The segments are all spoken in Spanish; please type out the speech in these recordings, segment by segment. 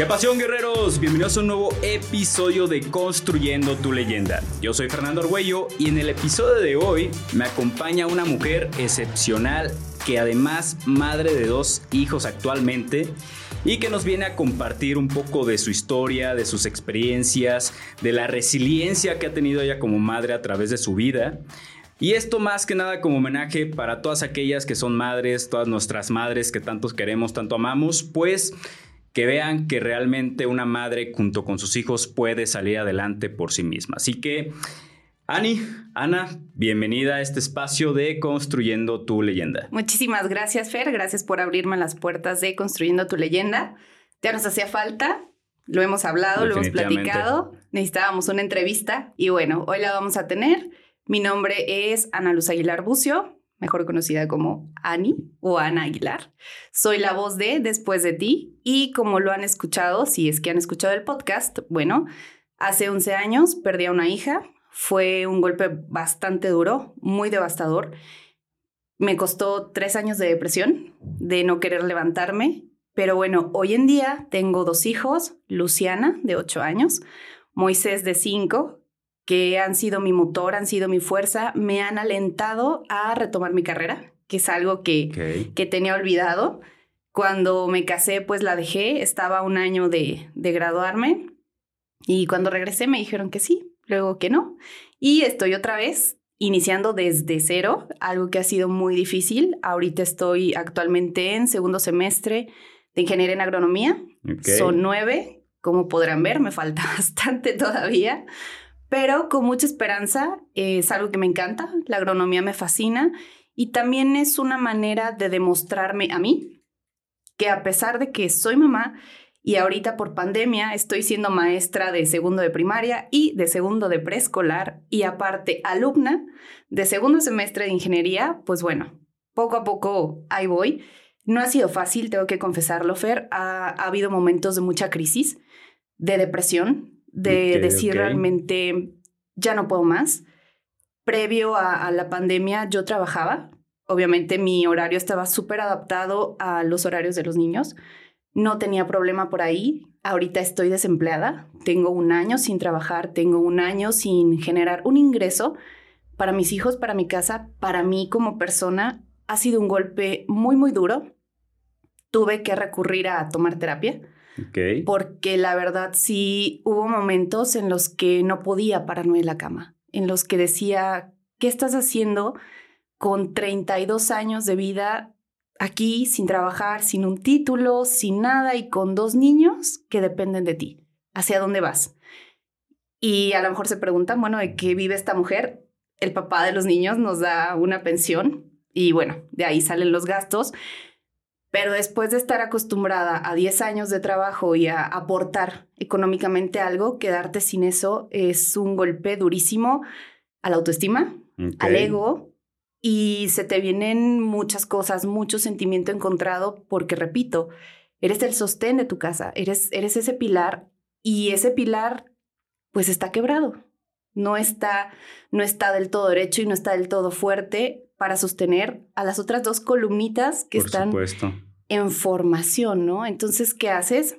¿Qué pasión, guerreros? Bienvenidos a un nuevo episodio de Construyendo tu leyenda. Yo soy Fernando Argüello y en el episodio de hoy me acompaña una mujer excepcional que además madre de dos hijos actualmente y que nos viene a compartir un poco de su historia, de sus experiencias, de la resiliencia que ha tenido ella como madre a través de su vida. Y esto más que nada como homenaje para todas aquellas que son madres, todas nuestras madres que tantos queremos, tanto amamos, pues que vean que realmente una madre junto con sus hijos puede salir adelante por sí misma. Así que, Ani, Ana, bienvenida a este espacio de Construyendo tu leyenda. Muchísimas gracias, Fer. Gracias por abrirme las puertas de Construyendo tu leyenda. Ya nos hacía falta, lo hemos hablado, lo hemos platicado, necesitábamos una entrevista y bueno, hoy la vamos a tener. Mi nombre es Ana Luz Aguilar Bucio, mejor conocida como Ani o Ana Aguilar. Soy la voz de Después de ti y como lo han escuchado, si es que han escuchado el podcast, bueno, hace 11 años perdí a una hija, fue un golpe bastante duro, muy devastador. Me costó tres años de depresión, de no querer levantarme, pero bueno, hoy en día tengo dos hijos, Luciana, de 8 años, Moisés, de 5, que han sido mi motor, han sido mi fuerza, me han alentado a retomar mi carrera, que es algo que, que tenía olvidado. Cuando me casé, pues la dejé, estaba un año de, de graduarme y cuando regresé me dijeron que sí, luego que no. Y estoy otra vez iniciando desde cero, algo que ha sido muy difícil. Ahorita estoy actualmente en segundo semestre de ingeniería en agronomía. Son nueve, como podrán ver, me falta bastante todavía, pero con mucha esperanza. es algo que me encanta, la agronomía me fascina y también es una manera de demostrarme a mí que a pesar de que soy mamá y ahorita por pandemia estoy siendo maestra de segundo de primaria y de segundo de preescolar y aparte alumna de segundo semestre de ingeniería, pues bueno, poco a poco ahí voy. No ha sido fácil, tengo que confesarlo, Fer. Ha, ha habido momentos de mucha crisis, de depresión, de decir realmente ya no puedo más. Previo a, la pandemia yo trabajaba, obviamente mi horario estaba súper adaptado a los horarios de los niños, no tenía problema por ahí, ahorita estoy desempleada, tengo un año sin trabajar, tengo un año sin generar un ingreso para mis hijos, para mi casa, para mí como persona, ha sido un golpe muy, muy duro. Tuve que recurrir a tomar terapia porque la verdad sí hubo momentos en los que no podía pararme de la cama, en los que decía, ¿qué estás haciendo con 32 años de vida aquí sin trabajar, sin un título, sin nada y con dos niños que dependen de ti? ¿Hacia dónde vas? Y a lo mejor se preguntan, bueno, ¿de qué vive esta mujer? El papá de los niños nos da una pensión y bueno, de ahí salen los gastos. Pero después de estar acostumbrada a 10 años de trabajo y a aportar económicamente algo, quedarte sin eso es un golpe durísimo a la autoestima, al ego, y se te vienen muchas cosas, mucho sentimiento encontrado, porque repito, eres el sostén de tu casa, eres, eres ese pilar y ese pilar pues está quebrado. No está, no está del todo derecho y no está del todo fuerte para sostener a las otras dos columnitas que están en formación, ¿no? Entonces, ¿qué haces?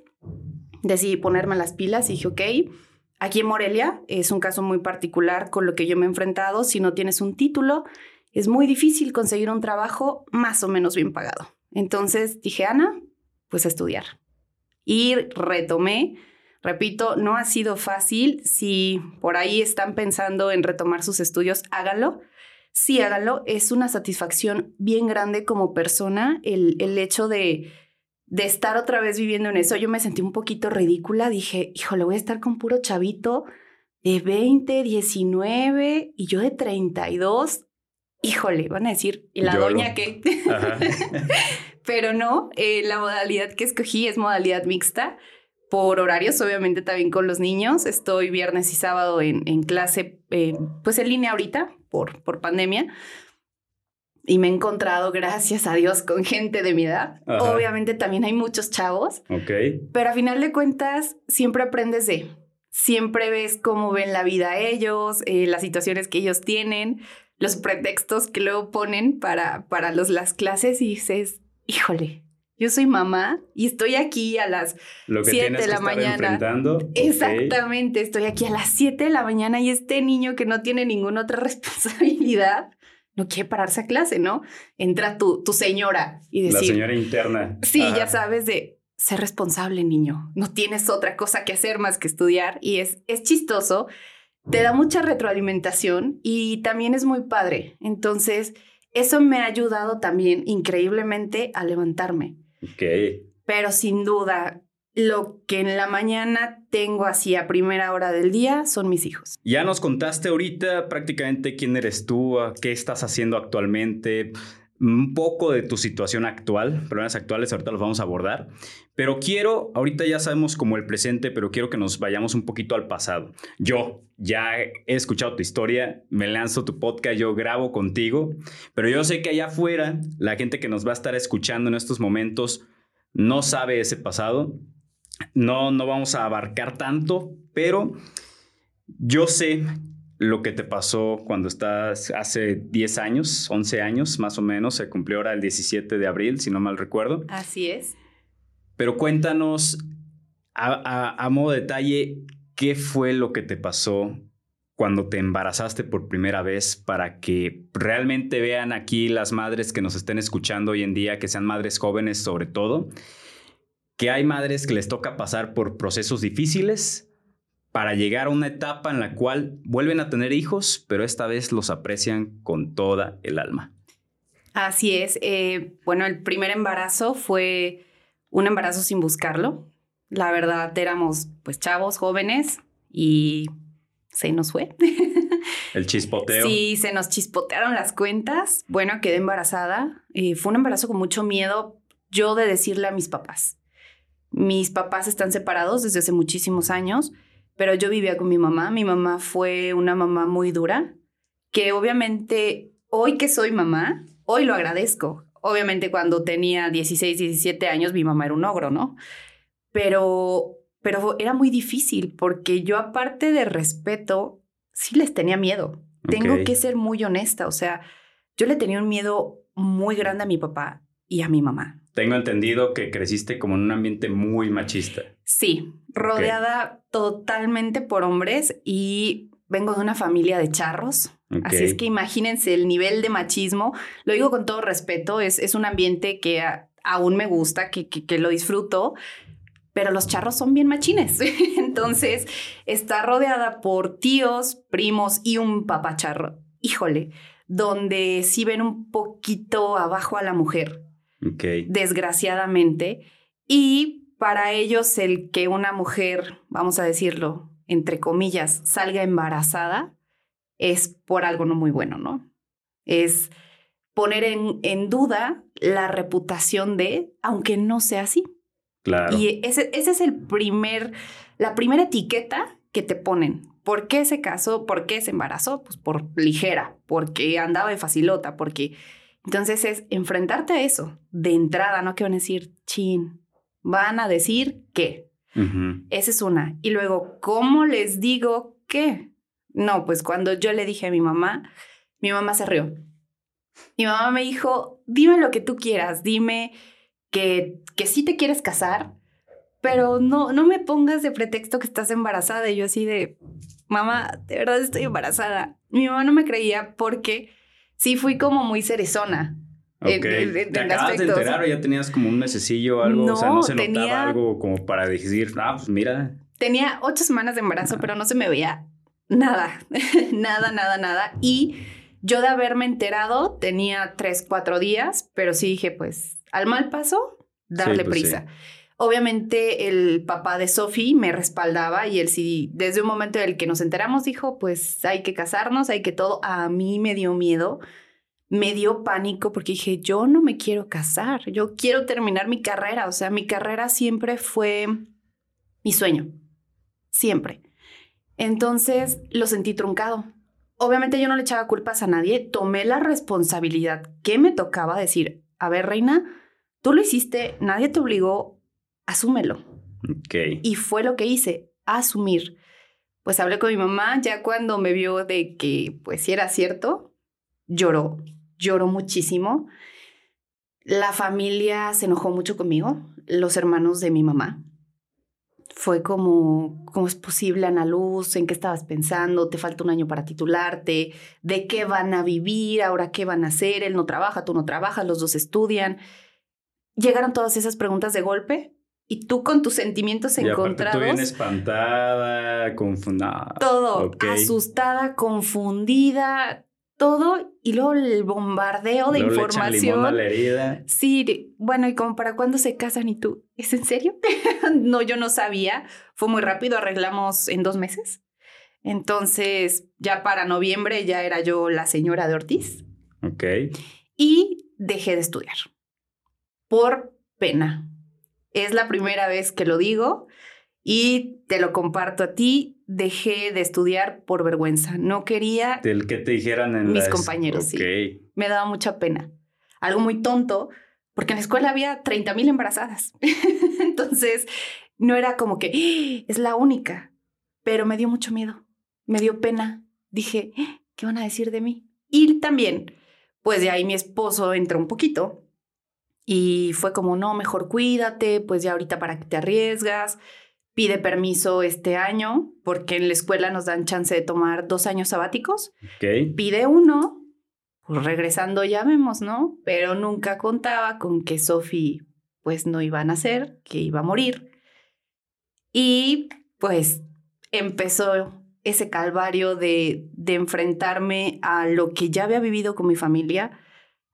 Decidí ponerme las pilas y dije, ok, aquí en Morelia es un caso muy particular con lo que yo me he enfrentado. Si no tienes un título, es muy difícil conseguir un trabajo más o menos bien pagado. Entonces dije, Ana, pues a estudiar. Y retomé, repito, no ha sido fácil. Si por ahí están pensando en retomar sus estudios, háganlo sí, háganlo. Es una satisfacción bien grande como persona el, el hecho de, de estar otra vez viviendo en eso. Yo me sentí un poquito ridícula. Dije, híjole, voy a estar con puro chavito de 20, 19 y yo de 32. Híjole, van a decir, ¿y la doña qué? Pero no, eh, la modalidad que escogí es modalidad mixta por horarios, obviamente también con los niños. Estoy viernes y sábado en, en clase, eh, pues en línea ahorita, por, por pandemia. Y me he encontrado, gracias a Dios, con gente de mi edad. Obviamente también hay muchos chavos. Ok. Pero a final de cuentas, siempre aprendes de. Siempre ves cómo ven la vida ellos, eh, las situaciones que ellos tienen, los pretextos que luego ponen para, para los, las clases y dices, híjole, Yo soy mamá y estoy aquí a las 7 de la mañana. Exactamente, estoy aquí a las 7 de la mañana y este niño que no tiene ninguna otra responsabilidad no quiere pararse a clase, ¿no? Entra tu, tu señora y decir... La señora interna. Sí, ya sabes de ser responsable, niño. No tienes otra cosa que hacer más que estudiar y es, es chistoso. Te da mucha retroalimentación y también es muy padre. Entonces, eso me ha ayudado también increíblemente a levantarme. Ok. Pero sin duda, lo que en la mañana tengo así a primera hora del día son mis hijos. Ya nos contaste ahorita prácticamente quién eres tú, qué estás haciendo actualmente, un poco de tu situación actual, problemas actuales, ahorita los vamos a abordar. Pero quiero, ahorita ya sabemos como el presente, pero quiero que nos vayamos un poquito al pasado. Yo ya he escuchado tu historia, me lanzo tu podcast, yo grabo contigo, pero yo sé que allá afuera la gente que nos va a estar escuchando en estos momentos no sabe ese pasado. No, no vamos a abarcar tanto, pero yo sé lo que te pasó cuando estás hace 10 años, 11 años más o menos, se cumplió ahora el 17 de abril, si no mal recuerdo. Así es. Pero cuéntanos a, modo detalle, ¿qué fue lo que te pasó cuando te embarazaste por primera vez para que realmente vean aquí las madres que nos estén escuchando hoy en día, que sean madres jóvenes sobre todo, que hay madres que les toca pasar por procesos difíciles para llegar a una etapa en la cual vuelven a tener hijos, pero esta vez los aprecian con toda el alma. Así es. Eh, bueno, el primer embarazo fue un embarazo sin buscarlo. La verdad, éramos pues chavos, jóvenes y se nos fue. El chispoteo. Sí, se nos chispotearon las cuentas. Bueno, quedé embarazada. y fue un embarazo con mucho miedo yo de decirle a mis papás. Mis papás están separados desde hace muchísimos años, pero yo vivía con mi mamá. Mi mamá fue una mamá muy dura, que obviamente hoy que soy mamá, hoy lo agradezco obviamente cuando tenía 16, 17 años, mi mamá era un ogro, ¿no? Pero, pero era muy difícil porque yo aparte de respeto, sí les tenía miedo. Tengo que ser muy honesta, o sea, yo le tenía un miedo muy grande a mi papá y a mi mamá. Tengo entendido que creciste como en un ambiente muy machista. Sí, rodeada totalmente por hombres y vengo de una familia de charros. Así es que imagínense el nivel de machismo. Lo digo con todo respeto, es, es un ambiente que aún me gusta, que, que, lo disfruto, pero los charros son bien machines. Entonces, está rodeada por tíos, primos y un papacharro. Híjole, donde sí ven un poquito abajo a la mujer. Desgraciadamente. Y para ellos el que una mujer, vamos a decirlo, entre comillas, salga embarazada, es por algo no muy bueno, ¿no? Es poner en, en duda la reputación de, aunque no sea así. Claro. Y ese, ese es el primer, la primera etiqueta que te ponen. ¿Por qué se casó? ¿Por qué se embarazó? Pues por ligera, porque andaba de facilota, porque... Entonces es enfrentarte a eso de entrada, ¿no? Que van a decir, chin, van a decir qué. Esa es una. Y luego, ¿cómo les digo qué? No, pues cuando yo le dije a mi mamá, mi mamá se rió. Mi mamá me dijo, dime lo que tú quieras, dime que, que sí te quieres casar, pero no, no me pongas de pretexto que estás embarazada. Y yo así de, mamá, de verdad estoy embarazada. Mi mamá no me creía porque sí fui como muy cerezona. Ok. ¿Te acabas de enterar o ya tenías como un mesecillo o algo? o sea, no se notaba algo como para decir, ah, pues mira. Tenía ocho semanas de embarazo, pero no se me veía Nada, nada, nada, nada. Y yo de haberme enterado tenía tres, cuatro días, pero sí dije, pues, al mal paso, darle pues prisa. Obviamente el papá de Sophie me respaldaba y él sí, desde un momento en el que nos enteramos, dijo, pues hay que casarnos, hay que todo. A mí me dio miedo, me dio pánico porque dije, yo no me quiero casar, yo quiero terminar mi carrera. O sea, mi carrera siempre fue mi sueño, siempre. Entonces lo sentí truncado. Obviamente yo no le echaba culpas a nadie, tomé la responsabilidad que me tocaba decir, a ver, reina, tú lo hiciste, nadie te obligó, asúmelo. Okay. Y fue lo que hice, asumir. Pues hablé con mi mamá, ya cuando me vio de que pues si era cierto, lloró, lloró muchísimo. La familia se enojó mucho conmigo, los hermanos de mi mamá. Fue como, ¿cómo es posible, Ana Luz? ¿En qué estabas pensando? ¿Te falta un año para titularte? ¿De qué van a vivir? ¿Ahora qué van a hacer? Él no trabaja, tú no trabajas, los dos estudian. Llegaron todas esas preguntas de golpe y tú con tus sentimientos y encontrados. Tú bien espantada, confundida. Todo, asustada, confundida, todo y luego el bombardeo de información. a la herida. Sí, bueno, y como para cuándo se casan y tú, ¿es en serio? no, yo no sabía. Fue muy rápido, arreglamos en dos meses. Entonces, ya para noviembre ya era yo la señora de Ortiz. Ok. Y dejé de estudiar por pena. Es la primera vez que lo digo y te lo comparto a ti. Dejé de estudiar por vergüenza. No quería. Del que te dijeran en mis compañeros. Sí. Me daba mucha pena. Algo muy tonto, porque en la escuela había 30 mil embarazadas. Entonces, no era como que ¡Ah! es la única, pero me dio mucho miedo. Me dio pena. Dije, ¡Ah! ¿qué van a decir de mí? Y también, pues de ahí mi esposo entró un poquito y fue como, no, mejor cuídate, pues ya ahorita para que te arriesgas. Pide permiso este año, porque en la escuela nos dan chance de tomar dos años sabáticos. Pide uno, pues regresando ya vemos, ¿no? Pero nunca contaba con que Sophie pues no iba a nacer, que iba a morir. Y pues empezó ese calvario de, de enfrentarme a lo que ya había vivido con mi familia,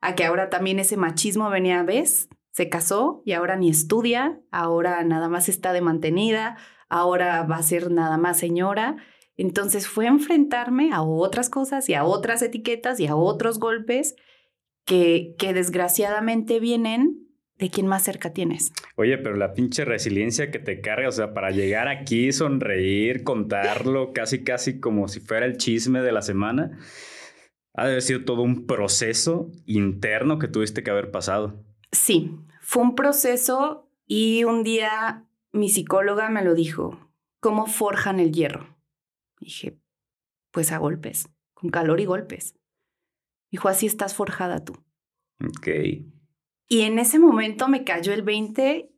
a que ahora también ese machismo venía, ¿ves? Se casó y ahora ni estudia, ahora nada más está de mantenida, ahora va a ser nada más señora. Entonces fue enfrentarme a otras cosas y a otras etiquetas y a otros golpes que, que desgraciadamente vienen de quien más cerca tienes. Oye, pero la pinche resiliencia que te carga, o sea, para llegar aquí, sonreír, contarlo, casi, casi como si fuera el chisme de la semana ha de haber sido todo un proceso interno que tuviste que haber pasado. Sí, fue un proceso y un día mi psicóloga me lo dijo, ¿cómo forjan el hierro? Dije, pues a golpes, con calor y golpes. Dijo, así estás forjada tú. Ok. Y en ese momento me cayó el 20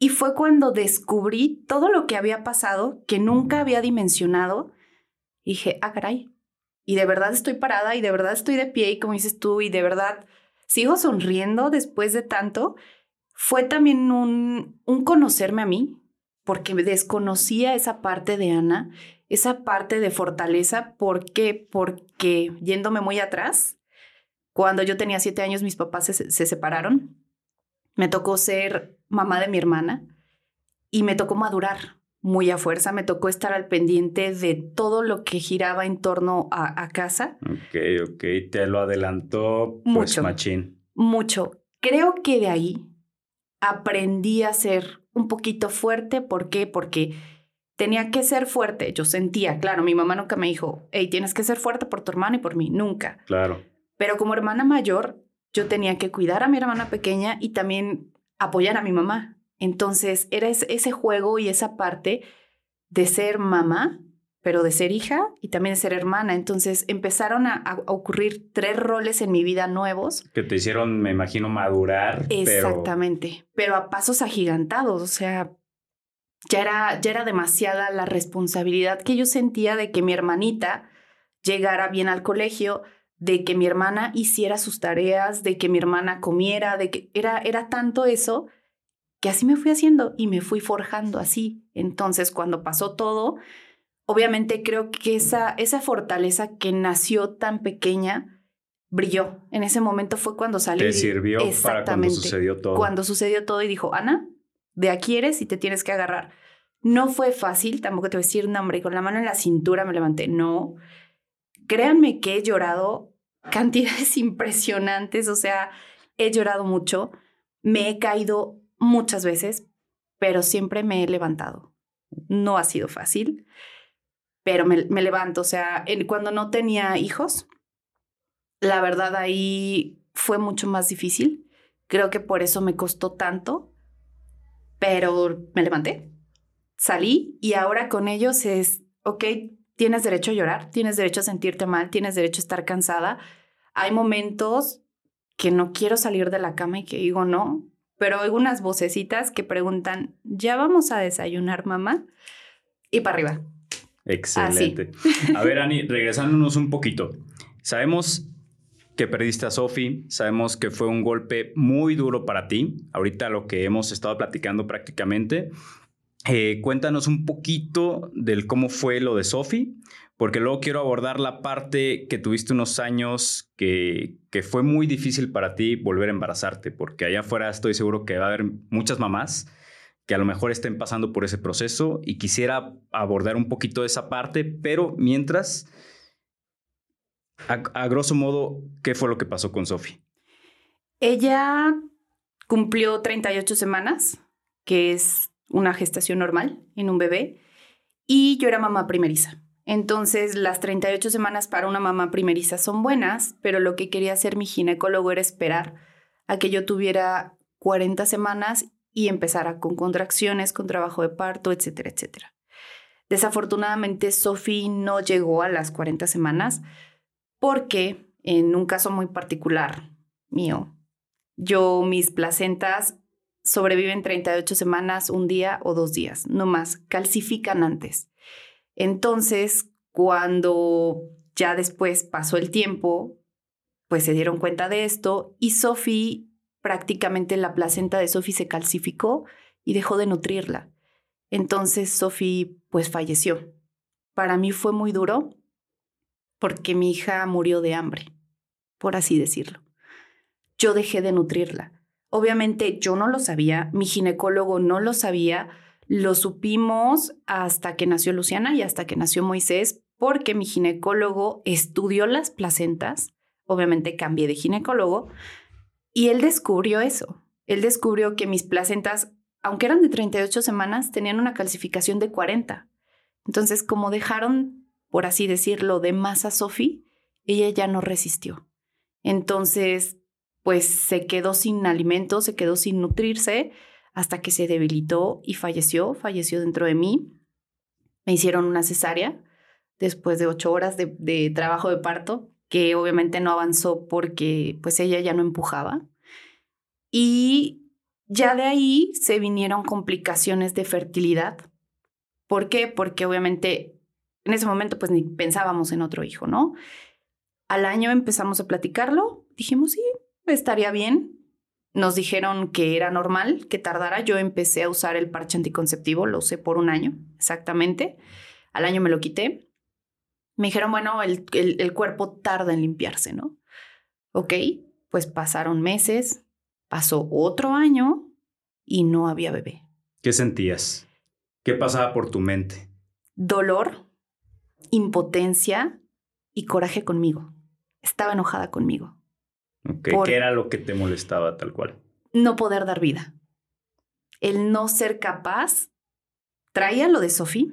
y fue cuando descubrí todo lo que había pasado, que nunca había dimensionado. dije, ah, caray, y de verdad estoy parada y de verdad estoy de pie y como dices tú y de verdad sigo sonriendo después de tanto, fue también un, un conocerme a mí, porque desconocía esa parte de Ana, esa parte de fortaleza. ¿Por qué? Porque yéndome muy atrás, cuando yo tenía siete años mis papás se, se separaron, me tocó ser mamá de mi hermana y me tocó madurar muy a fuerza. Me tocó estar al pendiente de todo lo que giraba en torno a, casa. Ok, ok. Te lo adelantó pues, mucho, machín. Mucho. Creo que de ahí aprendí a ser un poquito fuerte. ¿Por qué? Porque tenía que ser fuerte. Yo sentía, claro, mi mamá nunca me dijo, hey, tienes que ser fuerte por tu hermano y por mí. Nunca. Claro. Pero como hermana mayor, yo tenía que cuidar a mi hermana pequeña y también apoyar a mi mamá. Entonces era ese juego y esa parte de ser mamá, pero de ser hija y también de ser hermana. Entonces empezaron a, ocurrir tres roles en mi vida nuevos. Que te hicieron, me imagino, madurar. Exactamente, pero, a pasos agigantados. O sea, ya era, ya era demasiada la responsabilidad que yo sentía de que mi hermanita llegara bien al colegio, de que mi hermana hiciera sus tareas, de que mi hermana comiera, de que era, era tanto eso que así me fui haciendo y me fui forjando así. Entonces, cuando pasó todo, obviamente creo que esa, esa fortaleza que nació tan pequeña brilló. En ese momento fue cuando salí. Te sirvió para cuando sucedió todo. Cuando sucedió todo y dijo, Ana, de aquí eres y te tienes que agarrar. No fue fácil, tampoco te voy a decir, no, hombre, con la mano en la cintura me levanté. No. Créanme que he llorado cantidades impresionantes, o sea, he llorado mucho, me he caído muchas veces, pero siempre me he levantado. No ha sido fácil, pero me, levanto. O sea, cuando no tenía hijos, la verdad ahí fue mucho más difícil. Creo que por eso me costó tanto, pero me levanté, salí y ahora con ellos es, ok, tienes derecho a llorar, tienes derecho a sentirte mal, tienes derecho a estar cansada. Hay momentos que no quiero salir de la cama y que digo no, pero oigo unas vocecitas que preguntan, ¿ya vamos a desayunar, mamá? Y para arriba. Excelente. A ver, Ani, regresándonos un poquito. Sabemos que perdiste a Sofi, sabemos que fue un golpe muy duro para ti, ahorita lo que hemos estado platicando prácticamente. Eh, cuéntanos un poquito del cómo fue lo de Sofi, porque luego quiero abordar la parte que tuviste unos años que, fue muy difícil para ti volver a embarazarte, porque allá afuera estoy seguro que va a haber muchas mamás que a lo mejor estén pasando por ese proceso y quisiera abordar un poquito esa parte, pero mientras, a, grosso modo, ¿qué fue lo que pasó con Sofi? Ella cumplió 38 semanas, que es una gestación normal en un bebé, y yo era mamá primeriza. Entonces, las 38 semanas para una mamá primeriza son buenas, pero lo que quería hacer mi ginecólogo era esperar a que yo tuviera 40 semanas y empezara con contracciones, con trabajo de parto, etcétera, etcétera. Desafortunadamente, Sophie no llegó a las 40 semanas porque, en un caso muy particular mío, yo, mis placentas sobreviven 38 semanas, un día o dos días, no más, calcifican antes. Entonces, cuando ya después pasó el tiempo, pues se dieron cuenta de esto y Sophie prácticamente la placenta de Sophie se calcificó y dejó de nutrirla. Entonces Sophie pues falleció. Para mí fue muy duro porque mi hija murió de hambre, por así decirlo. Yo dejé de nutrirla. Obviamente yo no lo sabía, mi ginecólogo no lo sabía, lo supimos hasta que nació Luciana y hasta que nació Moisés, porque mi ginecólogo estudió las placentas, obviamente cambié de ginecólogo, y él descubrió eso. Él descubrió que mis placentas, aunque eran de 38 semanas, tenían una calcificación de 40. Entonces, como dejaron, por así decirlo, de más a Sophie, ella ya no resistió. Entonces, pues se quedó sin alimento, se quedó sin nutrirse hasta que se debilitó y falleció, falleció dentro de mí. Me hicieron una cesárea después de ocho horas de, trabajo de parto que obviamente no avanzó porque pues ella ya no empujaba. Y ya de ahí se vinieron complicaciones de fertilidad. ¿Por qué? Porque obviamente en ese momento pues ni pensábamos en otro hijo, ¿no? Al año empezamos a platicarlo, dijimos, sí, estaría bien. Nos dijeron que era normal, que tardara. Yo empecé a usar el parche anticonceptivo, lo usé por un año, exactamente. Al año me lo quité me dijeron, bueno, el, el, cuerpo tarda en limpiarse, ¿no? Ok, pues pasaron meses, pasó otro año y no había bebé. ¿Qué sentías? ¿Qué pasaba por tu mente? Dolor, impotencia y coraje conmigo. Estaba enojada conmigo. Okay. ¿Qué era lo que te molestaba tal cual? No poder dar vida. El no ser capaz. Traía lo de Sofía,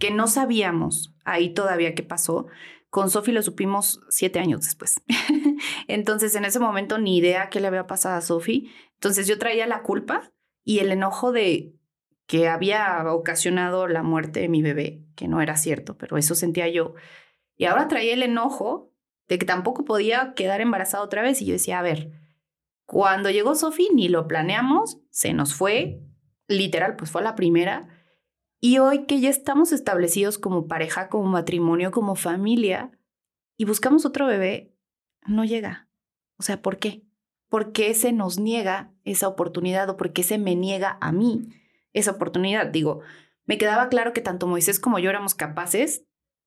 que no sabíamos ahí todavía qué pasó. Con Sofi lo supimos siete años después. Entonces, en ese momento, ni idea qué le había pasado a Sofi. Entonces, yo traía la culpa y el enojo de que había ocasionado la muerte de mi bebé, que no era cierto, pero eso sentía yo. Y ahora traía el enojo de que tampoco podía quedar embarazada otra vez. Y yo decía, a ver, cuando llegó Sofi, ni lo planeamos, se nos fue, literal, pues fue la primera y hoy que ya estamos establecidos como pareja, como matrimonio, como familia, y buscamos otro bebé, no llega. O sea, ¿por qué? ¿Por qué se nos niega esa oportunidad o por qué se me niega a mí esa oportunidad? Digo, me quedaba claro que tanto Moisés como yo éramos capaces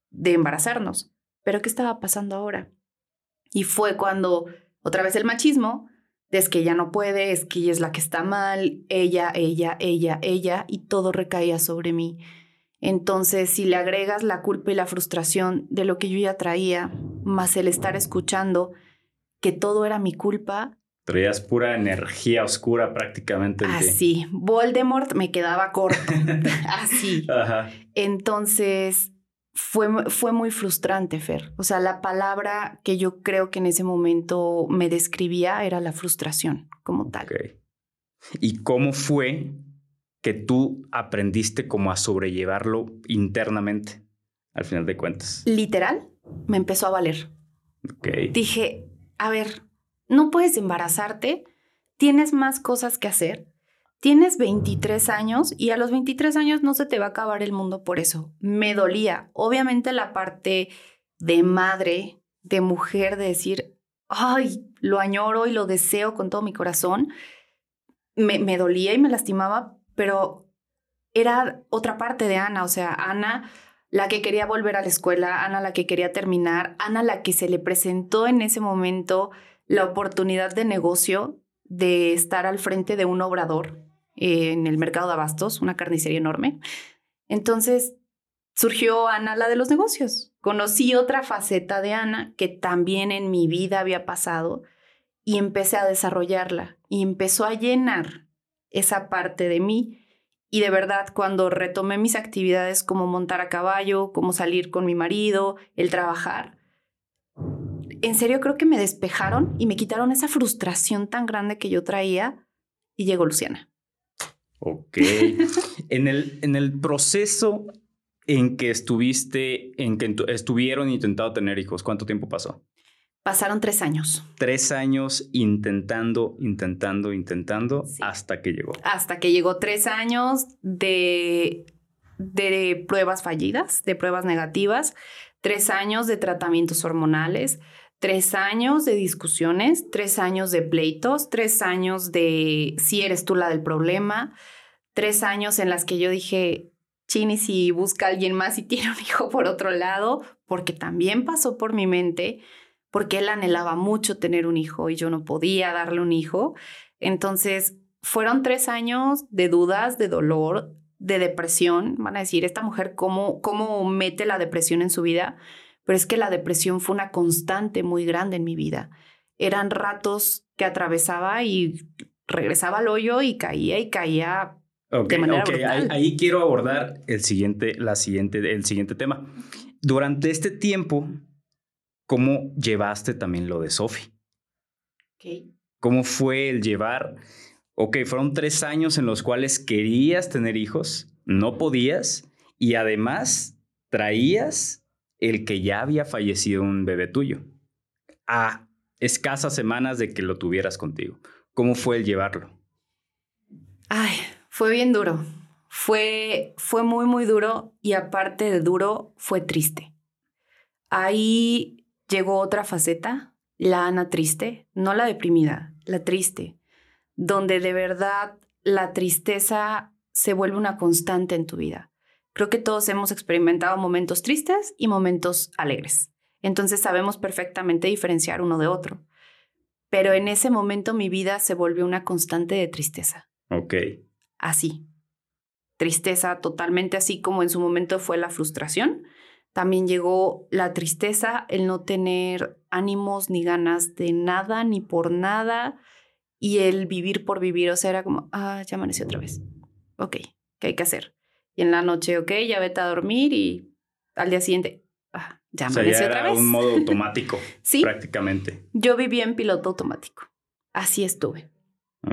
de embarazarnos, pero ¿qué estaba pasando ahora? Y fue cuando otra vez el machismo es que ella no puede, es que ella es la que está mal, ella, ella, ella, ella, y todo recaía sobre mí. Entonces, si le agregas la culpa y la frustración de lo que yo ya traía, más el estar escuchando que todo era mi culpa. Traías pura energía oscura prácticamente. Así, Voldemort me quedaba corto. Así. Ajá. Entonces, fue, fue muy frustrante, Fer. O sea, la palabra que yo creo que en ese momento me describía era la frustración como tal. ¿Y cómo fue que tú aprendiste como a sobrellevarlo internamente, al final de cuentas? Literal, me empezó a valer. Dije, a ver, no puedes embarazarte, tienes más cosas que hacer, tienes 23 años y a los 23 años no se te va a acabar el mundo por eso. Me dolía. Obviamente la parte de madre, de mujer, de decir, ay, lo añoro y lo deseo con todo mi corazón, me, me dolía y me lastimaba, pero era otra parte de Ana, o sea, Ana la que quería volver a la escuela, Ana la que quería terminar, Ana la que se le presentó en ese momento la oportunidad de negocio de estar al frente de un obrador en el mercado de abastos, una carnicería enorme. Entonces surgió Ana la de los negocios. Conocí otra faceta de Ana que también en mi vida había pasado y empecé a desarrollarla y empezó a llenar esa parte de mí y de verdad, cuando retomé mis actividades como montar a caballo, como salir con mi marido, el trabajar, en serio creo que me despejaron y me quitaron esa frustración tan grande que yo traía y llegó Luciana. Ok. en, el, en el proceso en que estuviste, en que estuvieron intentando tener hijos, ¿cuánto tiempo pasó? Pasaron tres años. Tres años intentando, intentando, intentando, hasta que llegó. Hasta que llegó tres años de, de pruebas fallidas, de pruebas negativas, tres años de tratamientos hormonales, tres años de discusiones, tres años de pleitos, tres años de si eres tú la del problema, tres años en las que yo dije, Chini, si busca a alguien más y tiene un hijo por otro lado, porque también pasó por mi mente porque él anhelaba mucho tener un hijo y yo no podía darle un hijo. Entonces, fueron tres años de dudas, de dolor, de depresión. Van a decir, esta mujer, ¿cómo, cómo mete la depresión en su vida? Pero es que la depresión fue una constante muy grande en mi vida. Eran ratos que atravesaba y regresaba al hoyo y caía y caía de manera Ahí, ahí, quiero abordar el siguiente, la siguiente, el siguiente tema. Durante este tiempo ¿Cómo llevaste también lo de Sofi? ¿Cómo fue el llevar? Ok, fueron tres años en los cuales querías tener hijos, no podías, y además traías el que ya había fallecido un bebé tuyo a escasas semanas de que lo tuvieras contigo. ¿Cómo fue el llevarlo? Ay, fue bien duro. Fue, fue muy, muy duro y aparte de duro, fue triste. Ahí llegó otra faceta, la Ana triste, no la deprimida, la triste, donde de verdad la tristeza se vuelve una constante en tu vida. Creo que todos hemos experimentado momentos tristes y momentos alegres. Entonces sabemos perfectamente diferenciar uno de otro. Pero en ese momento mi vida se volvió una constante de tristeza. Ok. Así. Tristeza totalmente así como en su momento fue la frustración también llegó la tristeza, el no tener ánimos ni ganas de nada ni por nada y el vivir por vivir. O sea, era como, ah, ya amaneció otra vez. Ok, ¿qué hay que hacer? Y en la noche, ok, ya vete a dormir y al día siguiente, ah, ya amaneció otra vez. un modo automático. sí. Prácticamente. Yo vivía en piloto automático. Así estuve.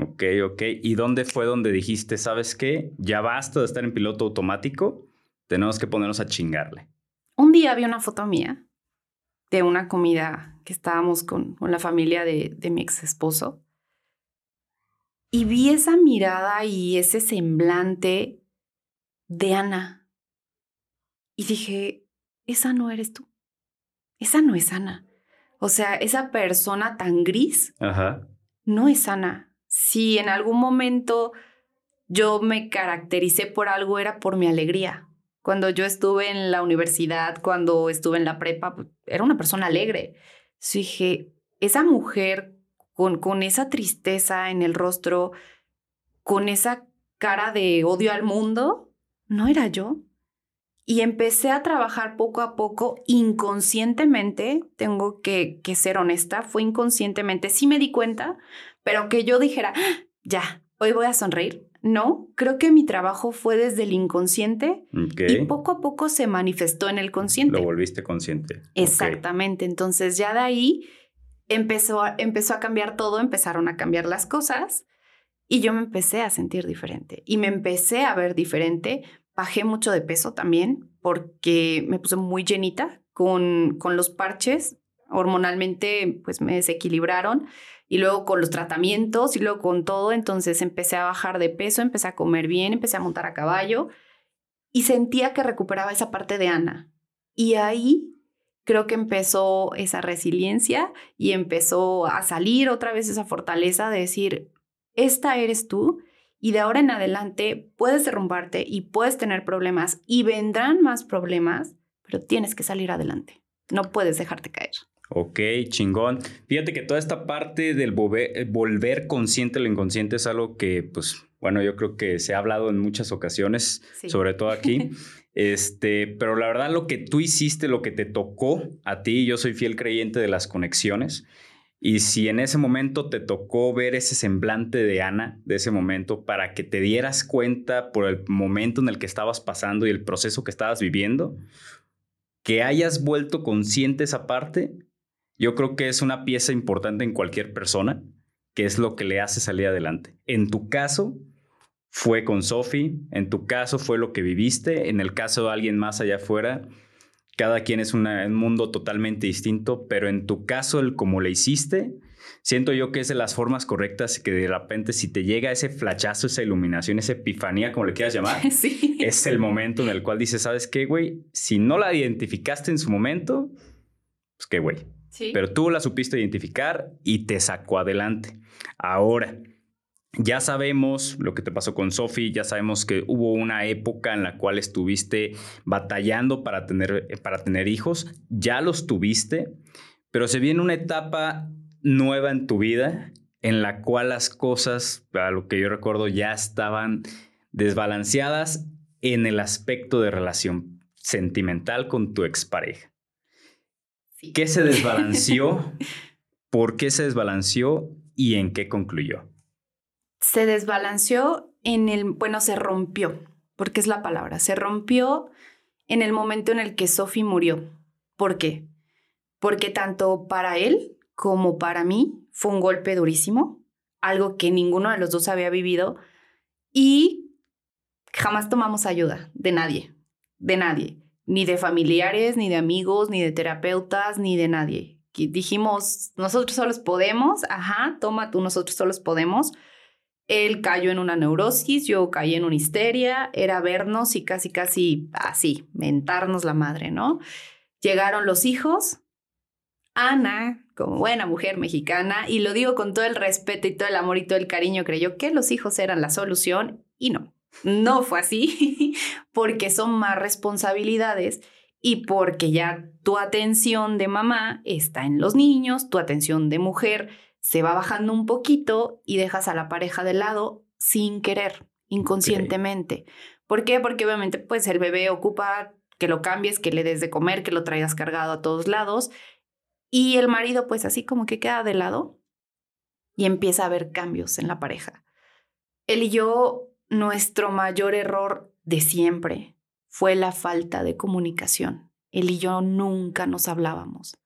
Ok, ok. ¿Y dónde fue donde dijiste, sabes qué? Ya basta de estar en piloto automático, tenemos que ponernos a chingarle? Un día vi una foto mía de una comida que estábamos con, con la familia de, de mi ex esposo y vi esa mirada y ese semblante de Ana. Y dije, esa no eres tú. Esa no es Ana. O sea, esa persona tan gris no es Ana. Si en algún momento yo me caractericé por algo, era por mi alegría. Cuando yo estuve en la universidad, cuando estuve en la prepa, pues, era una persona alegre. So dije, esa mujer con, con esa tristeza en el rostro, con esa cara de odio al mundo, no era yo. Y empecé a trabajar poco a poco, inconscientemente, tengo que, que ser honesta, fue inconscientemente, sí me di cuenta, pero que yo dijera, ah, ya, hoy voy a sonreír, no, creo que mi trabajo fue desde el inconsciente y poco a poco se manifestó en el consciente. Lo volviste consciente. Exactamente. Entonces ya de ahí empezó, empezó a cambiar todo, empezaron a cambiar las cosas y yo me empecé a sentir diferente y me empecé a ver diferente. Bajé mucho de peso también porque me puse muy llenita con, con los parches. Hormonalmente, pues me desequilibraron y luego con los tratamientos y luego con todo, entonces empecé a bajar de peso, empecé a comer bien, empecé a montar a caballo y sentía que recuperaba esa parte de Ana. Y ahí creo que empezó esa resiliencia y empezó a salir otra vez esa fortaleza de decir, esta eres tú y de ahora en adelante puedes derrumbarte y puedes tener problemas y vendrán más problemas, pero tienes que salir adelante. No puedes dejarte caer. Ok, chingón. Fíjate que toda esta parte del volver, volver consciente lo inconsciente es algo que, pues, bueno, yo creo que se ha hablado en muchas ocasiones, sobre todo aquí. Este, pero la verdad lo que tú hiciste, lo que te tocó a ti, yo soy fiel creyente de las conexiones. Y si en ese momento te tocó ver ese semblante de Ana, de ese momento, para que te dieras cuenta por el momento en el que estabas pasando y el proceso que estabas viviendo, que hayas vuelto consciente esa parte, yo creo que es una pieza importante en cualquier persona, que es lo que le hace salir adelante. En tu caso, fue con Sophie, en tu caso fue lo que viviste, en el caso de alguien más allá afuera, cada quien es un mundo totalmente distinto, pero en tu caso, el cómo le hiciste, siento yo que es de las formas correctas que de repente si te llega ese flachazo, esa iluminación, esa epifanía, como le quieras llamar, es el momento en el cual dices, ¿sabes qué, güey? Si no la identificaste en su momento, pues qué, güey. Pero tú la supiste identificar y te sacó adelante. Ahora, ya sabemos lo que te pasó con Sophie, ya sabemos que hubo una época en la cual estuviste batallando para tener, para tener hijos, ya los tuviste, pero se viene una etapa nueva en tu vida en la cual las cosas, a lo que yo recuerdo, ya estaban desbalanceadas en el aspecto de relación sentimental con tu expareja. ¿Qué se desbalanceó? ¿Por qué se desbalanceó? ¿Y en qué concluyó? Se desbalanceó en el, bueno, se rompió, porque es la palabra, se rompió en el momento en el que Sophie murió. ¿Por qué? Porque tanto para él como para mí fue un golpe durísimo, algo que ninguno de los dos había vivido y jamás tomamos ayuda de nadie, de nadie, ni de familiares, ni de amigos, ni de terapeutas, ni de nadie. Dijimos, nosotros solos podemos, ajá, toma tú, nosotros solos podemos él cayó en una neurosis, yo caí en una histeria, era vernos y casi, casi así, mentarnos la madre, ¿no? Llegaron los hijos, Ana, como buena mujer mexicana, y lo digo con todo el respeto y todo el amor y todo el cariño, creyó que los hijos eran la solución y no, no fue así, porque son más responsabilidades y porque ya tu atención de mamá está en los niños, tu atención de mujer se va bajando un poquito y dejas a la pareja de lado sin querer, inconscientemente. ¿Por qué? Porque obviamente pues el bebé ocupa que lo cambies, que le des de comer, que lo traigas cargado a todos lados y el marido pues así como que queda de lado y empieza a haber cambios en la pareja. Él y yo, nuestro mayor error de siempre fue la falta de comunicación. Él y yo nunca nos hablábamos.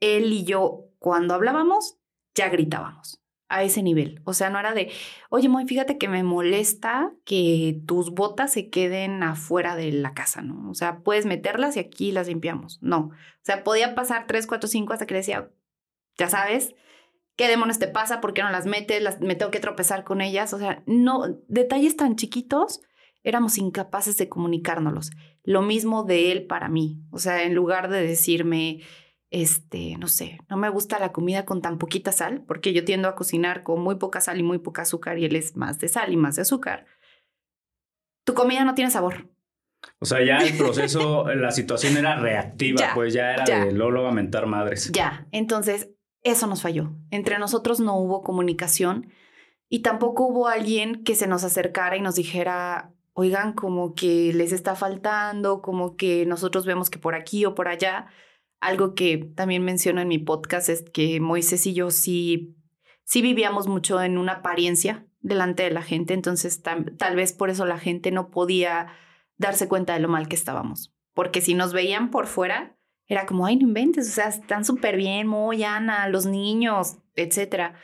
Él y yo, cuando hablábamos, ya gritábamos a ese nivel. O sea, no era de, oye, muy fíjate que me molesta que tus botas se queden afuera de la casa, ¿no? O sea, puedes meterlas y aquí las limpiamos. No. O sea, podía pasar tres, cuatro, cinco hasta que le decía, ya sabes, ¿qué demonios te pasa? ¿Por qué no las metes? Las, me tengo que tropezar con ellas. O sea, no, detalles tan chiquitos, éramos incapaces de comunicárnoslos. Lo mismo de él para mí. O sea, en lugar de decirme, este, no sé, no me gusta la comida con tan poquita sal, porque yo tiendo a cocinar con muy poca sal y muy poca azúcar y él es más de sal y más de azúcar. Tu comida no tiene sabor. O sea, ya el proceso, la situación era reactiva, pues ya era de Lolo a mentar madres. Ya, entonces eso nos falló. Entre nosotros no hubo comunicación y tampoco hubo alguien que se nos acercara y nos dijera, oigan, como que les está faltando, como que nosotros vemos que por aquí o por allá algo que también menciono en mi podcast es que Moisés y yo sí, sí vivíamos mucho en una apariencia delante de la gente, entonces tal vez por eso la gente no podía darse cuenta de lo mal que estábamos, porque si nos veían por fuera, era como, ay, no inventes, o sea, están súper bien, muy Ana, los niños, etcétera,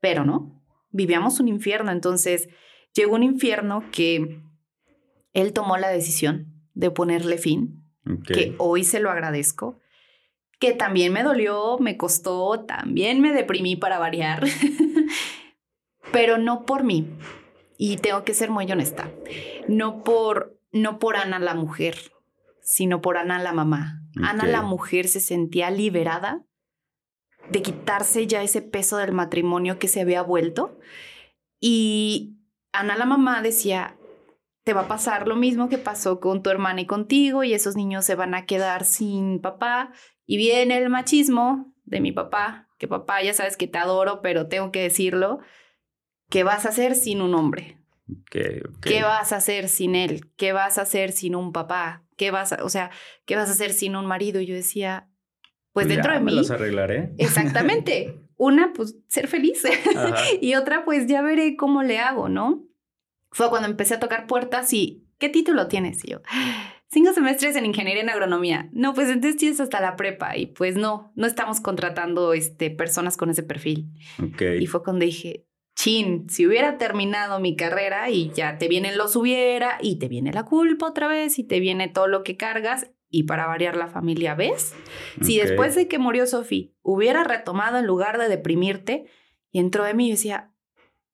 pero no, vivíamos un infierno, entonces llegó un infierno que él tomó la decisión de ponerle fin, que hoy se lo agradezco, que también me dolió, me costó, también me deprimí para variar, pero no por mí. Y tengo que ser muy honesta, no por, no por Ana la mujer, sino por Ana la mamá. Ana la mujer se sentía liberada de quitarse ya ese peso del matrimonio que se había vuelto. Y Ana la mamá decía, te va a pasar lo mismo que pasó con tu hermana y contigo y esos niños se van a quedar sin papá. Y viene el machismo de mi papá, que papá ya sabes que te adoro, pero tengo que decirlo, ¿qué vas a hacer sin un hombre? ¿Qué vas a hacer sin él? ¿Qué vas a hacer sin un papá? ¿Qué vas a, o sea, qué vas a hacer sin un marido? Y yo decía, pues dentro de mí. los arreglaré. Exactamente. Una, pues ser feliz. y otra, pues ya veré cómo le hago, ¿no? Fue cuando empecé a tocar puertas y, ¿qué título tienes? Y yo, cinco semestres en ingeniería en agronomía. No, pues entonces tienes hasta la prepa y pues no, no estamos contratando este, personas con ese perfil. Y fue cuando dije, chin, si hubiera terminado mi carrera y ya te vienen los hubiera y te viene la culpa otra vez y te viene todo lo que cargas y para variar la familia, ¿ves? Si después de que murió Sophie hubiera retomado en lugar de deprimirte y entró de mí y decía,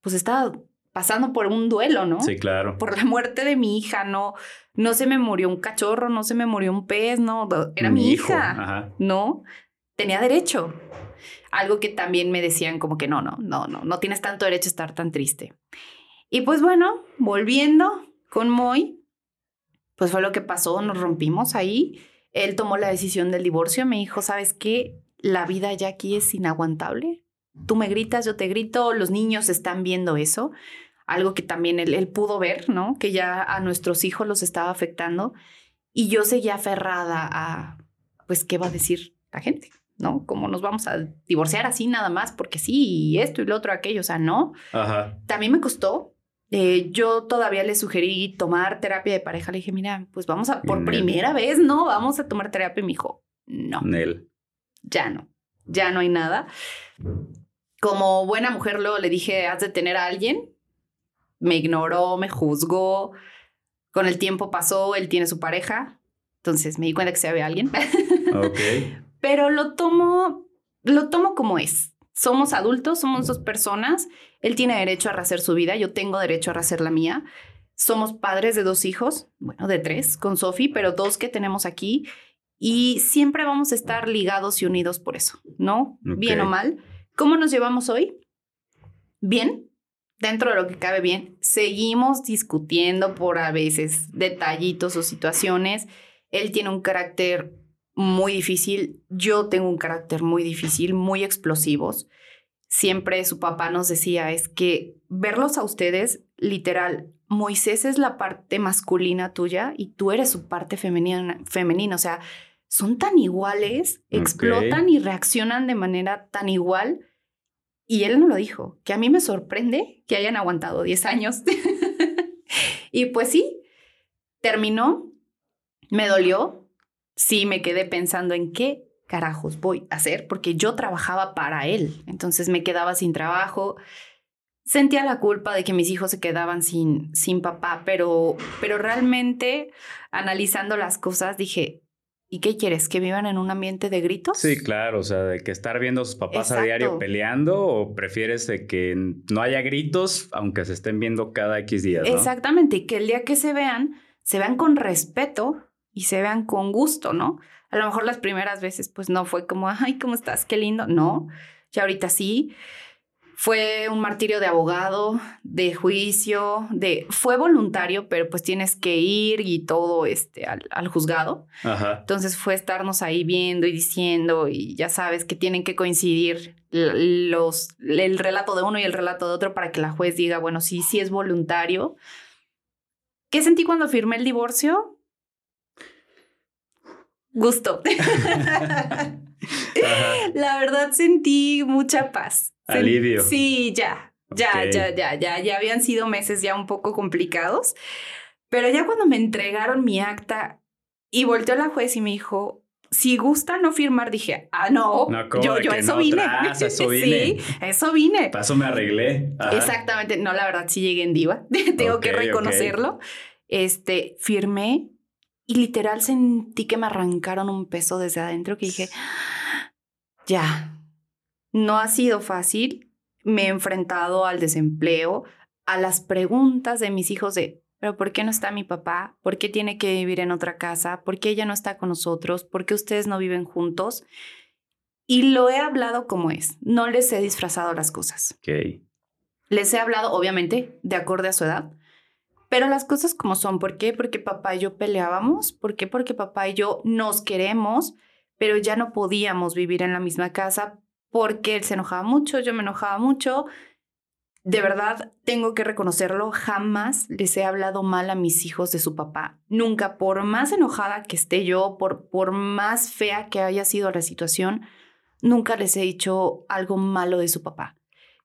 pues estaba pasando por un duelo, ¿no? Sí, claro. Por la muerte de mi hija, no, no se me murió un cachorro, no se me murió un pez, no, era mi, hija, ¿no? Tenía derecho. Algo que también me decían como que no, no, no, no, no tienes tanto derecho a estar tan triste. Y pues bueno, volviendo con Moy, pues fue lo que pasó, nos rompimos ahí. Él tomó la decisión del divorcio, me dijo, ¿sabes qué? La vida ya aquí es inaguantable. Tú me gritas, yo te grito, los niños están viendo eso, algo que también él, pudo ver, ¿no? Que ya a nuestros hijos los estaba afectando y yo seguía aferrada a, pues, ¿qué va a decir la gente? ¿no? ¿Cómo nos vamos a divorciar así nada más porque sí, y esto y lo otro, aquello, o sea, no. Ajá. También me costó, eh, yo todavía le sugerí tomar terapia de pareja. Le dije, mira, pues vamos a, por primera vez, ¿no? Vamos a tomar terapia. Y me dijo, no. Nel. Ya no. Ya no hay nada. Como buena mujer, luego le dije, has de tener a alguien. Me ignoró, me juzgó. Con el tiempo pasó, él tiene su pareja. Entonces me di cuenta que se había alguien. Pero lo tomo, lo tomo como es somos adultos, somos dos personas, él tiene derecho a rehacer su vida, yo tengo derecho a rehacer la mía. Somos padres de dos hijos, bueno, de tres con Sofi, pero dos que tenemos aquí y siempre vamos a estar ligados y unidos por eso, ¿no? Bien o mal. ¿Cómo nos llevamos hoy? Bien, dentro de lo que cabe bien. Seguimos discutiendo por a veces detallitos o situaciones. Él tiene un carácter muy difícil. Yo tengo un carácter muy difícil, muy explosivos. Siempre su papá nos decía, es que verlos a ustedes, literal, Moisés es la parte masculina tuya y tú eres su parte femenina, femenina. O sea, son tan iguales, explotan y reaccionan de manera tan igual. Y él no lo dijo, que a mí me sorprende que hayan aguantado 10 años. y pues sí, terminó, me dolió, sí me quedé pensando en qué carajos voy a hacer, porque yo trabajaba para él, entonces me quedaba sin trabajo, sentía la culpa de que mis hijos se quedaban sin, sin papá, pero, pero realmente analizando las cosas dije, ¿y qué quieres? ¿Que vivan en un ambiente de gritos? Sí, claro, o sea, de que estar viendo a sus papás a diario peleando o prefieres de que no haya gritos aunque se estén viendo cada X días. Exactamente, y que el día que se vean, se vean con respeto y se vean con gusto, ¿no? A lo mejor las primeras veces pues no fue como, ay, ¿cómo estás? Qué lindo. No, ya ahorita sí. Fue un martirio de abogado, de juicio, de fue voluntario, pero pues tienes que ir y todo este al, juzgado. Ajá. Entonces fue estarnos ahí viendo y diciendo y ya sabes que tienen que coincidir los el relato de uno y el relato de otro para que la juez diga, bueno, sí, sí es voluntario. ¿Qué sentí cuando firmé el divorcio? gusto. La verdad sentí mucha paz. Alivio. Sí, ya, ya, ya, ya, ya, ya habían sido meses ya un poco complicados, pero ya cuando me entregaron mi acta y volteó la juez y me dijo, si gusta no firmar, dije, ah, no, yo, yo eso, vine. eso vine. sí, eso vine. Paso me arreglé. Exactamente, no, la verdad sí llegué en diva, tengo que reconocerlo. Este, firmé y literal sentí que me arrancaron un peso desde adentro que dije, ya, no ha sido fácil, me he enfrentado al desempleo, a las preguntas de mis hijos de, pero ¿por qué no está mi papá? ¿Por qué tiene que vivir en otra casa? ¿Por qué ella no está con nosotros? ¿Por qué ustedes no viven juntos? Y lo he hablado como es, no les he disfrazado las cosas. Okay. Les he hablado, obviamente, de acorde a su edad, pero las cosas como son. ¿Por qué? Porque papá y yo peleábamos. ¿Por qué? Porque papá y yo nos queremos, pero ya no podíamos vivir en la misma casa porque él se enojaba mucho, yo me enojaba mucho. De verdad, tengo que reconocerlo, jamás les he hablado mal a mis hijos de su papá. Nunca, por más enojada que esté yo, por, por más fea que haya sido la situación, nunca les he dicho algo malo de su papá.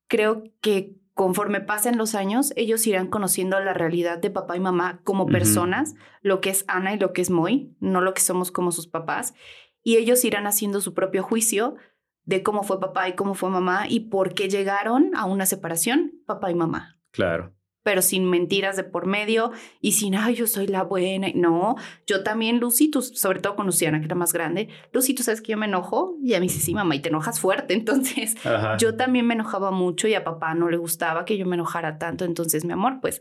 Creo que conforme pasen los años, ellos irán conociendo la realidad de papá y mamá como personas, lo que es Ana y lo que es Moy, no lo que somos como sus papás, y ellos irán haciendo su propio juicio de cómo fue papá y cómo fue mamá y por qué llegaron a una separación papá y mamá. Claro pero sin mentiras de por medio y sin, ay, yo soy la buena. No, yo también, Lucy, sobre todo con Luciana, que era más grande, Lucy, tú sabes que yo me enojo y a mí sí, sí, mamá, y te enojas fuerte. Entonces, yo también me enojaba mucho y a papá no le gustaba que yo me enojara tanto. Entonces, mi amor, pues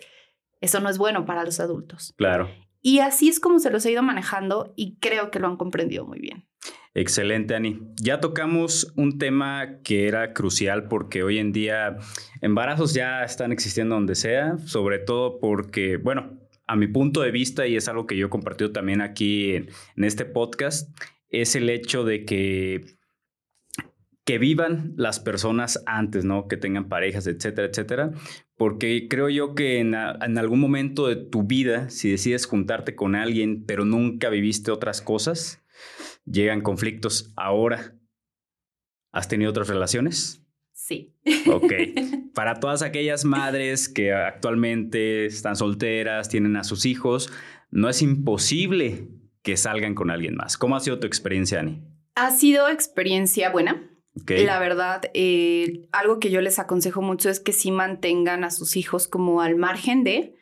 eso no es bueno para los adultos. Claro. Y así es como se los he ido manejando y creo que lo han comprendido muy bien. Excelente, Ani. Ya tocamos un tema que era crucial porque hoy en día embarazos ya están existiendo donde sea, sobre todo porque, bueno, a mi punto de vista, y es algo que yo he compartido también aquí en, este podcast, es el hecho de que que vivan las personas antes, ¿no? Que tengan parejas, etcétera, etcétera. Porque creo yo que en, en, algún momento de tu vida, si decides juntarte con alguien, pero nunca viviste otras cosas, llegan conflictos. Ahora, ¿has tenido otras relaciones? Sí. Ok. Para todas aquellas madres que actualmente están solteras, tienen a sus hijos, no es imposible que salgan con alguien más. ¿Cómo ha sido tu experiencia, Ani? Ha sido experiencia buena. La verdad, eh, algo que yo les aconsejo mucho es que sí mantengan a sus hijos como al margen de,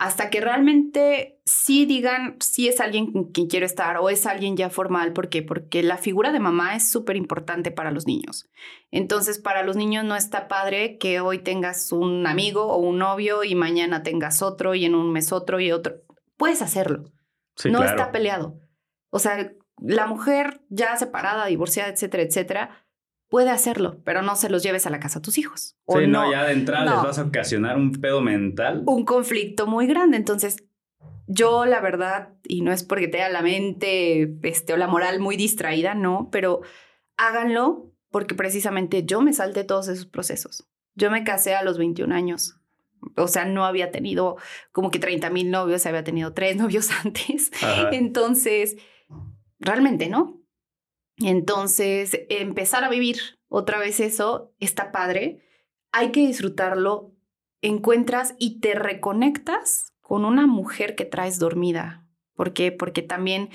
hasta que realmente sí digan si es alguien con quien quiero estar o es alguien ya formal. ¿Por qué? Porque la figura de mamá es súper importante para los niños. Entonces, para los niños no está padre que hoy tengas un amigo o un novio y mañana tengas otro y en un mes otro y otro. Puedes hacerlo. no está peleado. O sea, la mujer ya separada, divorciada, etcétera, etcétera, puede hacerlo, pero no se los lleves a la casa a tus hijos. sí, no, ya de entrada les vas a ocasionar un pedo mental. Un conflicto muy grande. Entonces, yo la verdad, y no es porque tenga la mente este, o la moral muy distraída, no, pero háganlo porque precisamente yo me salté todos esos procesos. Yo me casé a los 21 años. O sea, no había tenido como que 30 mil novios, había tenido tres novios antes. Entonces, realmente no. Entonces, empezar a vivir otra vez eso está padre. Hay que disfrutarlo. Encuentras y te reconectas con una mujer que traes dormida. ¿Por qué? Porque también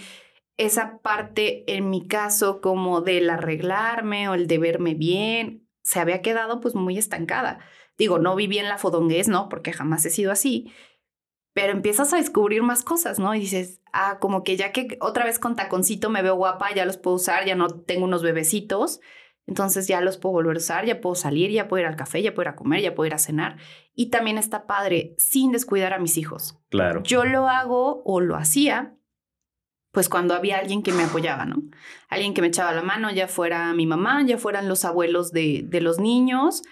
esa parte, en mi caso, como del arreglarme o el de verme bien, se había quedado pues muy estancada. Digo, no viví en la fodonguez, ¿no? Porque jamás he sido así, pero empiezas a descubrir más cosas, ¿no? Y dices, ah, como que ya que otra vez con taconcito me veo guapa, ya los puedo usar, ya no tengo unos bebecitos, entonces ya los puedo volver a usar, ya puedo salir, ya puedo ir al café, ya puedo ir a comer, ya puedo ir a cenar. Y también está padre, sin descuidar a mis hijos. Claro. Yo lo hago o lo hacía, pues cuando había alguien que me apoyaba, ¿no? Alguien que me echaba la mano, ya fuera mi mamá, ya fueran los abuelos de, de los niños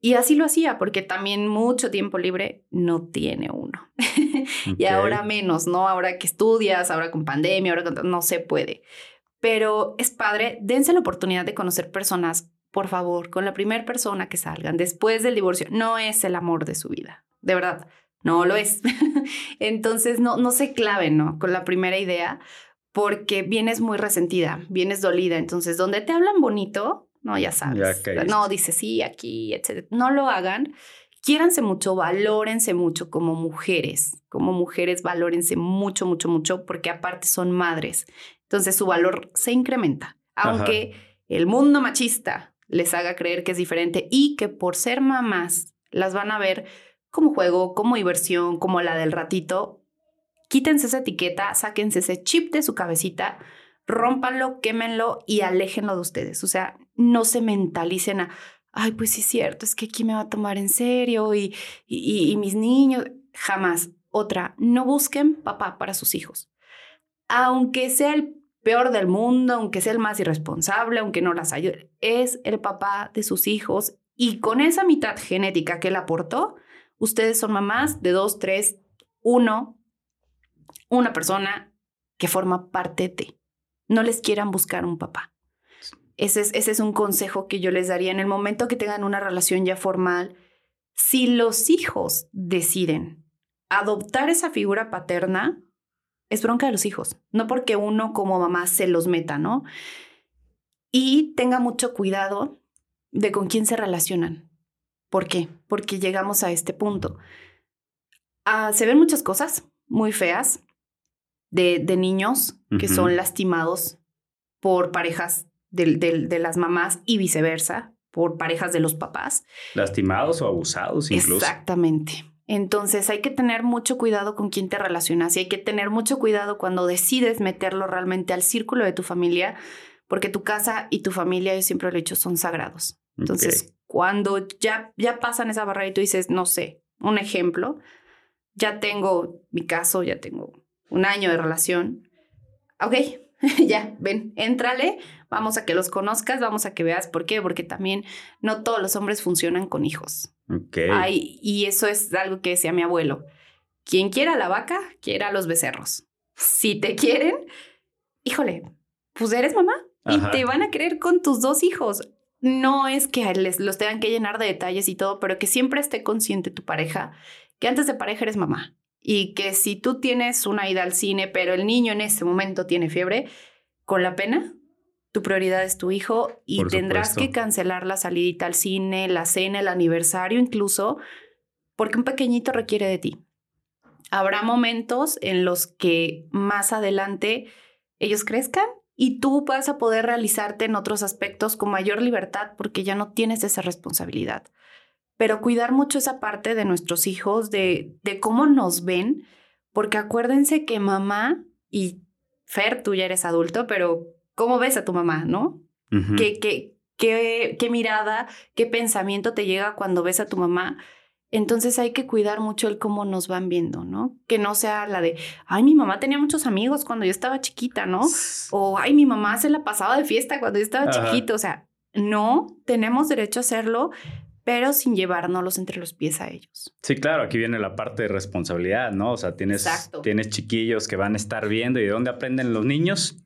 y así lo hacía, porque también mucho tiempo libre no tiene uno. y ahora menos, ¿no? Ahora que estudias, ahora con pandemia, ahora no se puede. Pero es padre, dense la oportunidad de conocer personas, por favor, con la primera persona que salgan después del divorcio. No es el amor de su vida, de verdad, no lo es. Entonces, no, no se claven, ¿no? Con la primera idea, porque vienes muy resentida, vienes dolida. Entonces, donde te hablan bonito, no, ya sabes. no, dice sí, aquí, etc. No lo hagan. Quiéranse mucho, valórense mucho como mujeres. Como mujeres, valórense mucho, mucho, mucho, porque aparte son madres. Entonces su valor se incrementa. Aunque el mundo machista les haga creer que es diferente y que por ser mamás las van a ver como juego, como diversión, como la del ratito, Quítense esa etiqueta, sáquense ese chip de su cabecita, rómpanlo, quémenlo y aléjenlo de ustedes. O sea, no se mentalicen a, ay, pues sí es cierto, es que aquí me va a tomar en serio y, y, mis niños, jamás. Otra, no busquen papá para sus hijos. Aunque sea el peor del mundo, aunque sea el más irresponsable, aunque no las ayude, es el papá de sus hijos y con esa mitad genética que él aportó, ustedes son mamás de dos, tres, uno, una persona que forma parte de. No les quieran buscar un papá. Ese es, ese es un consejo que yo les daría en el momento que tengan una relación ya formal. Si los hijos deciden adoptar esa figura paterna, es bronca de los hijos, no porque uno como mamá se los meta, ¿no? Y tenga mucho cuidado de con quién se relacionan. ¿Por qué? Porque llegamos a este punto. Ah, se ven muchas cosas muy feas de, de niños que son lastimados por parejas de, las mamás y viceversa, por parejas de los papás. Lastimados o abusados incluso. Exactamente. Entonces hay que tener mucho cuidado con quién te relacionas y hay que tener mucho cuidado cuando decides meterlo realmente al círculo de tu familia, porque tu casa y tu familia, yo siempre lo he dicho, son sagrados. Entonces, cuando ya, ya pasan esa barrera y tú dices, no sé, un ejemplo, ya tengo mi caso, ya tengo un año de relación, ok, ya, ven, éntrale, vamos a que los conozcas, vamos a que veas por qué, porque también no todos los hombres funcionan con hijos. Ok. y eso es algo que decía mi abuelo. Quien quiera la vaca, quiera los becerros. Si te quieren, híjole, pues eres mamá y te van a querer con tus dos hijos. No es que les los tengan que llenar de detalles y todo, pero que siempre esté consciente tu pareja que antes de pareja eres mamá y que si tú tienes una ida al cine, pero el niño en ese momento tiene fiebre, con la pena, tu prioridad es tu hijo y tendrás que cancelar la salidita al cine, la cena, el aniversario incluso, porque un pequeñito requiere de ti. Habrá momentos en los que más adelante ellos crezcan y tú vas a poder realizarte en otros aspectos con mayor libertad porque ya no tienes esa responsabilidad pero cuidar mucho esa parte de nuestros hijos, de, de cómo nos ven, porque acuérdense que mamá y Fer, tú ya eres adulto, pero ¿cómo ves a tu mamá, no? ¿Qué, qué, qué, qué mirada, qué pensamiento te llega cuando ves a tu mamá? Entonces hay que cuidar mucho el cómo nos van viendo, ¿no? Que no sea la de, ay, mi mamá tenía muchos amigos cuando yo estaba chiquita, ¿no? O, ay, mi mamá se la pasaba de fiesta cuando yo estaba chiquito. O sea, no, tenemos derecho a hacerlo, pero sin llevárnoslos entre los pies a ellos. Sí, claro, aquí viene la parte de responsabilidad, ¿no? O sea, tienes, tienes chiquillos que van a estar viendo y de dónde aprenden los niños?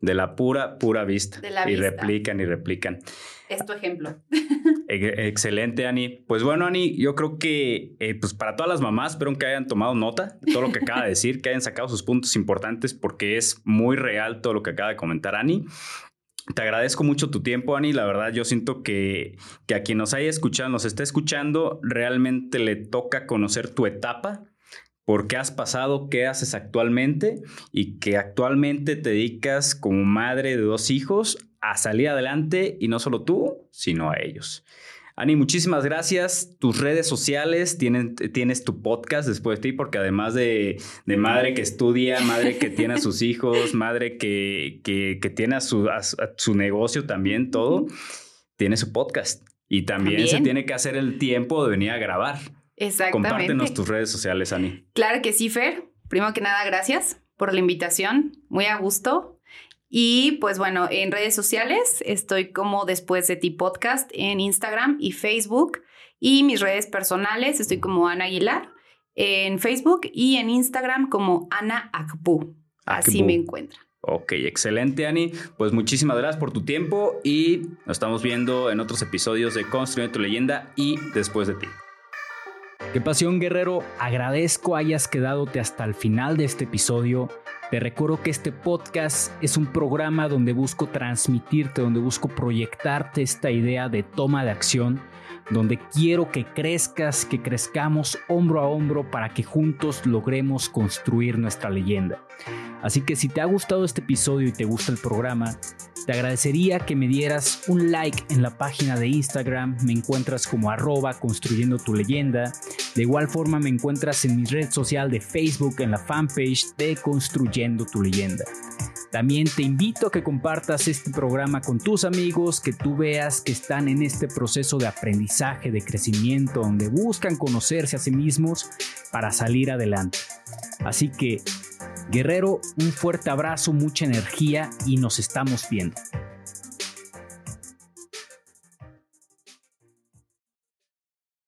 De la pura, pura vista. De la y replican y replican. Es tu ejemplo. Excelente, Ani. Pues bueno, Ani, yo creo que eh, pues para todas las mamás, espero que hayan tomado nota de todo lo que acaba de decir, que hayan sacado sus puntos importantes, porque es muy real todo lo que acaba de comentar Ani. Te agradezco mucho tu tiempo, Ani. La verdad, yo siento que, que a quien nos haya escuchado, nos esté escuchando, realmente le toca conocer tu etapa, por qué has pasado, qué haces actualmente y que actualmente te dedicas como madre de dos hijos a salir adelante y no solo tú, sino a ellos. Ani, muchísimas gracias. Tus redes sociales, tienen, tienes tu podcast después de ti, porque además de, madre que estudia, madre que tiene a sus hijos, madre que, que, tiene a su, su, negocio también, todo, tiene su podcast. Y también, se tiene que hacer el tiempo de venir a grabar. Exactamente. Compártenos tus redes sociales, Ani. Claro que sí, Fer. Primero que nada, gracias por la invitación. Muy a gusto. Y pues bueno, en redes sociales estoy como después de ti podcast en Instagram y Facebook. Y mis redes personales estoy como Ana Aguilar en Facebook y en Instagram como Ana Akbu. Así me encuentra. Ok, excelente, Ani. Pues muchísimas gracias por tu tiempo y nos estamos viendo en otros episodios de Construyendo tu leyenda y después de ti. Qué pasión, guerrero. Agradezco hayas quedadote hasta el final de este episodio. Te recuerdo que este podcast es un programa donde busco transmitirte, donde busco proyectarte esta idea de toma de acción, donde quiero que crezcas, que crezcamos hombro a hombro para que juntos logremos construir nuestra leyenda. Así que si te ha gustado este episodio y te gusta el programa, te agradecería que me dieras un like en la página de Instagram, me encuentras como arroba construyendo tu leyenda De igual forma me encuentras en mi red social de Facebook en la fanpage de Construyendo tu leyenda. También te invito a que compartas este programa con tus amigos, que tú veas que están en este proceso de aprendizaje, de crecimiento, donde buscan conocerse a sí mismos para salir adelante. Así que, guerrero, un fuerte abrazo, mucha energía y nos estamos viendo.